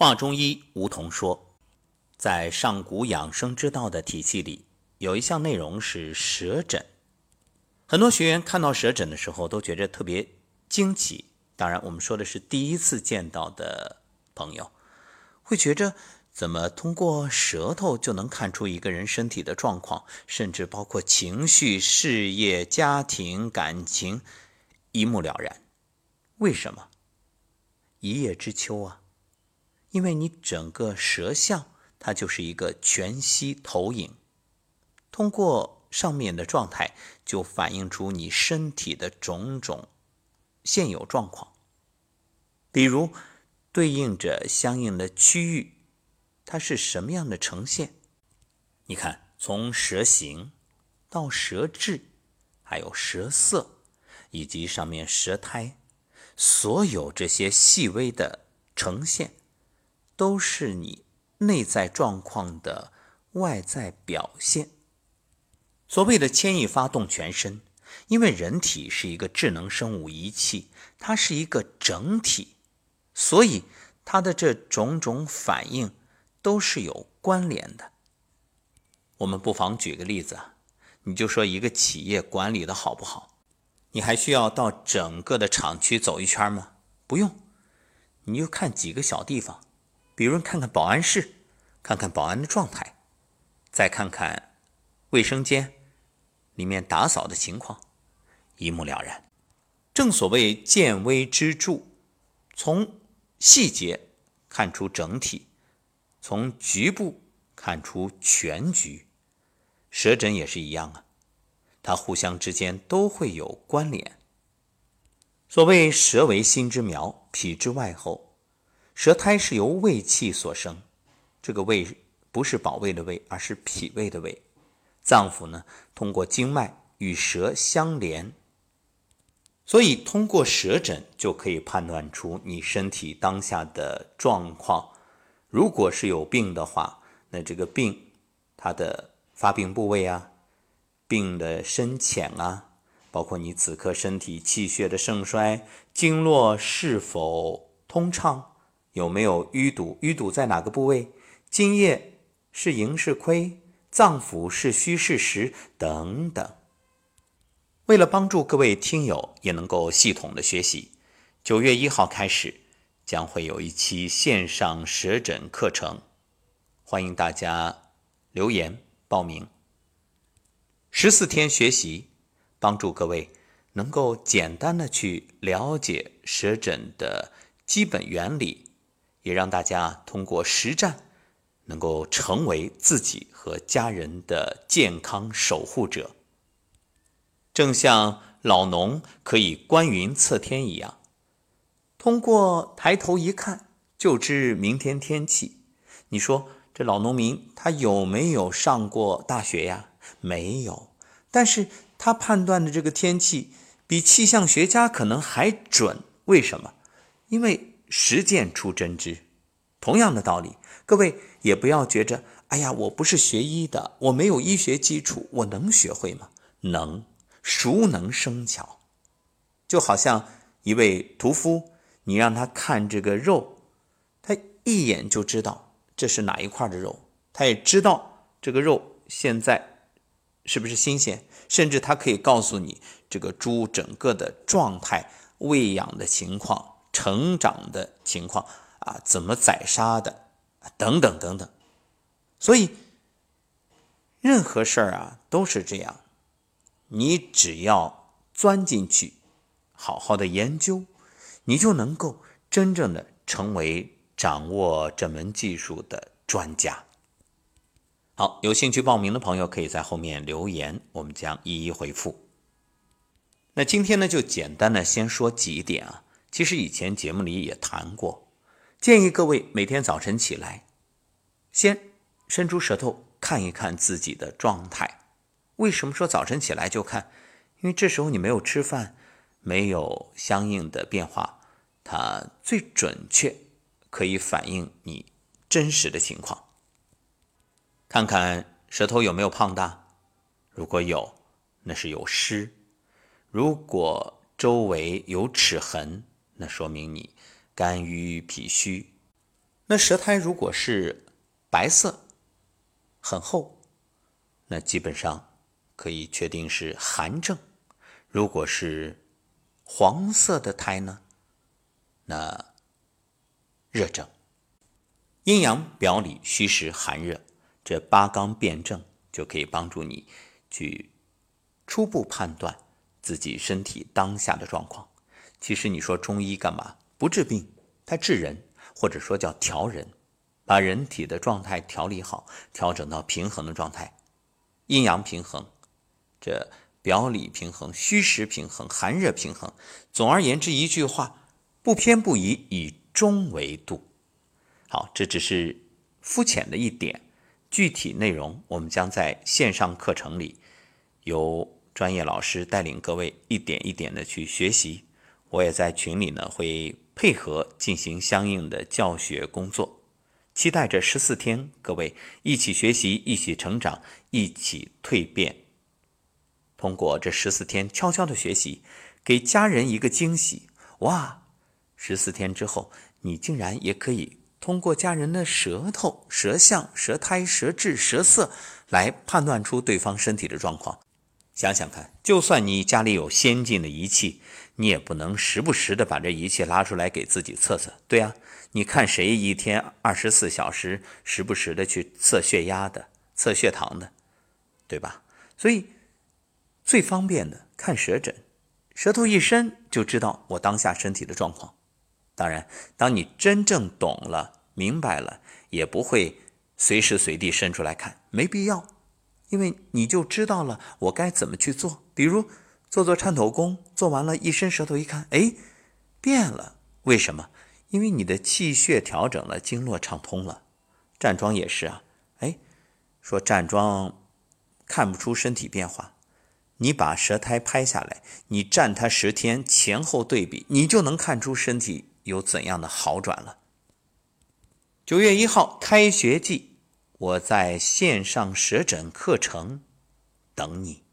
话中医梧桐说，在上古养生之道的体系里，有一项内容是舌诊。很多学员看到舌诊的时候，都觉得特别惊奇。当然，我们说的是第一次见到的朋友，会觉着怎么通过舌头就能看出一个人身体的状况，甚至包括情绪、事业、家庭、感情，一目了然。为什么？一叶知秋啊！因为你整个舌象，它就是一个全息投影，通过上面的状态，就反映出你身体的种种现有状况。比如，对应着相应的区域，它是什么样的呈现？你看，从舌形到舌质，还有舌色，以及上面舌苔，所有这些细微的呈现。都是你内在状况的外在表现。所谓的牵一发动全身，因为人体是一个智能生物仪器，它是一个整体，所以它的这种种反应都是有关联的。我们不妨举个例子啊，你就说一个企业管理的好不好，你还需要到整个的厂区走一圈吗？不用，你就看几个小地方。比如看看保安室，看看保安的状态，再看看卫生间里面打扫的情况，一目了然。正所谓见微知著，从细节看出整体，从局部看出全局。舌诊也是一样啊，它互相之间都会有关联。所谓舌为心之苗，脾之外候。舌苔是由胃气所生，这个胃不是保卫的胃，而是脾胃的胃。脏腑呢，通过经脉与舌相连，所以通过舌诊就可以判断出你身体当下的状况。如果是有病的话，那这个病它的发病部位啊，病的深浅啊，包括你此刻身体气血的盛衰，经络是否通畅。有没有淤堵？淤堵在哪个部位？津液是盈是亏？脏腑是虚是实？等等。为了帮助各位听友也能够系统的学习，九月一号开始将会有一期线上舌诊课程，欢迎大家留言报名。十四天学习，帮助各位能够简单的去了解舌诊的基本原理。也让大家通过实战，能够成为自己和家人的健康守护者。正像老农可以观云测天一样，通过抬头一看就知明天天气。你说这老农民他有没有上过大学呀？没有，但是他判断的这个天气比气象学家可能还准。为什么？因为。实践出真知，同样的道理，各位也不要觉着，哎呀，我不是学医的，我没有医学基础，我能学会吗？能，熟能生巧。就好像一位屠夫，你让他看这个肉，他一眼就知道这是哪一块的肉，他也知道这个肉现在是不是新鲜，甚至他可以告诉你这个猪整个的状态、喂养的情况。成长的情况啊，怎么宰杀的，等等等等，所以任何事儿啊都是这样，你只要钻进去，好好的研究，你就能够真正的成为掌握这门技术的专家。好，有兴趣报名的朋友可以在后面留言，我们将一一回复。那今天呢，就简单的先说几点啊。其实以前节目里也谈过，建议各位每天早晨起来，先伸出舌头看一看自己的状态。为什么说早晨起来就看？因为这时候你没有吃饭，没有相应的变化，它最准确可以反映你真实的情况。看看舌头有没有胖大，如果有，那是有湿；如果周围有齿痕。那说明你肝郁脾虚，那舌苔如果是白色、很厚，那基本上可以确定是寒症；如果是黄色的苔呢，那热症。阴阳表里虚实寒热这八纲辩证就可以帮助你去初步判断自己身体当下的状况。其实你说中医干嘛？不治病，它治人，或者说叫调人，把人体的状态调理好，调整到平衡的状态，阴阳平衡，这表里平衡、虚实平衡、寒热平衡。总而言之，一句话，不偏不倚，以中为度。好，这只是肤浅的一点，具体内容我们将在线上课程里由专业老师带领各位一点一点的去学习。我也在群里呢，会配合进行相应的教学工作。期待着十四天，各位一起学习，一起成长，一起蜕变。通过这十四天悄悄的学习，给家人一个惊喜。哇，十四天之后，你竟然也可以。通过家人的舌头、舌象、舌苔、舌质、舌色来判断出对方身体的状况。想想看，就算你家里有先进的仪器，你也不能时不时的把这仪器拉出来给自己测测，对呀？你看谁一天二十四小时时不时的去测血压的、测血糖的，对吧？所以最方便的看舌诊，舌头一伸就知道我当下身体的状况。当然，当你真正懂了、明白了，也不会随时随地伸出来看，没必要，因为你就知道了我该怎么去做。比如做做颤抖功，做完了一伸舌头一看，哎，变了。为什么？因为你的气血调整了，经络畅通了。站桩也是啊，哎，说站桩看不出身体变化，你把舌苔拍下来，你站它十天，前后对比，你就能看出身体。有怎样的好转了？九月一号开学季，我在线上舌诊课程等你。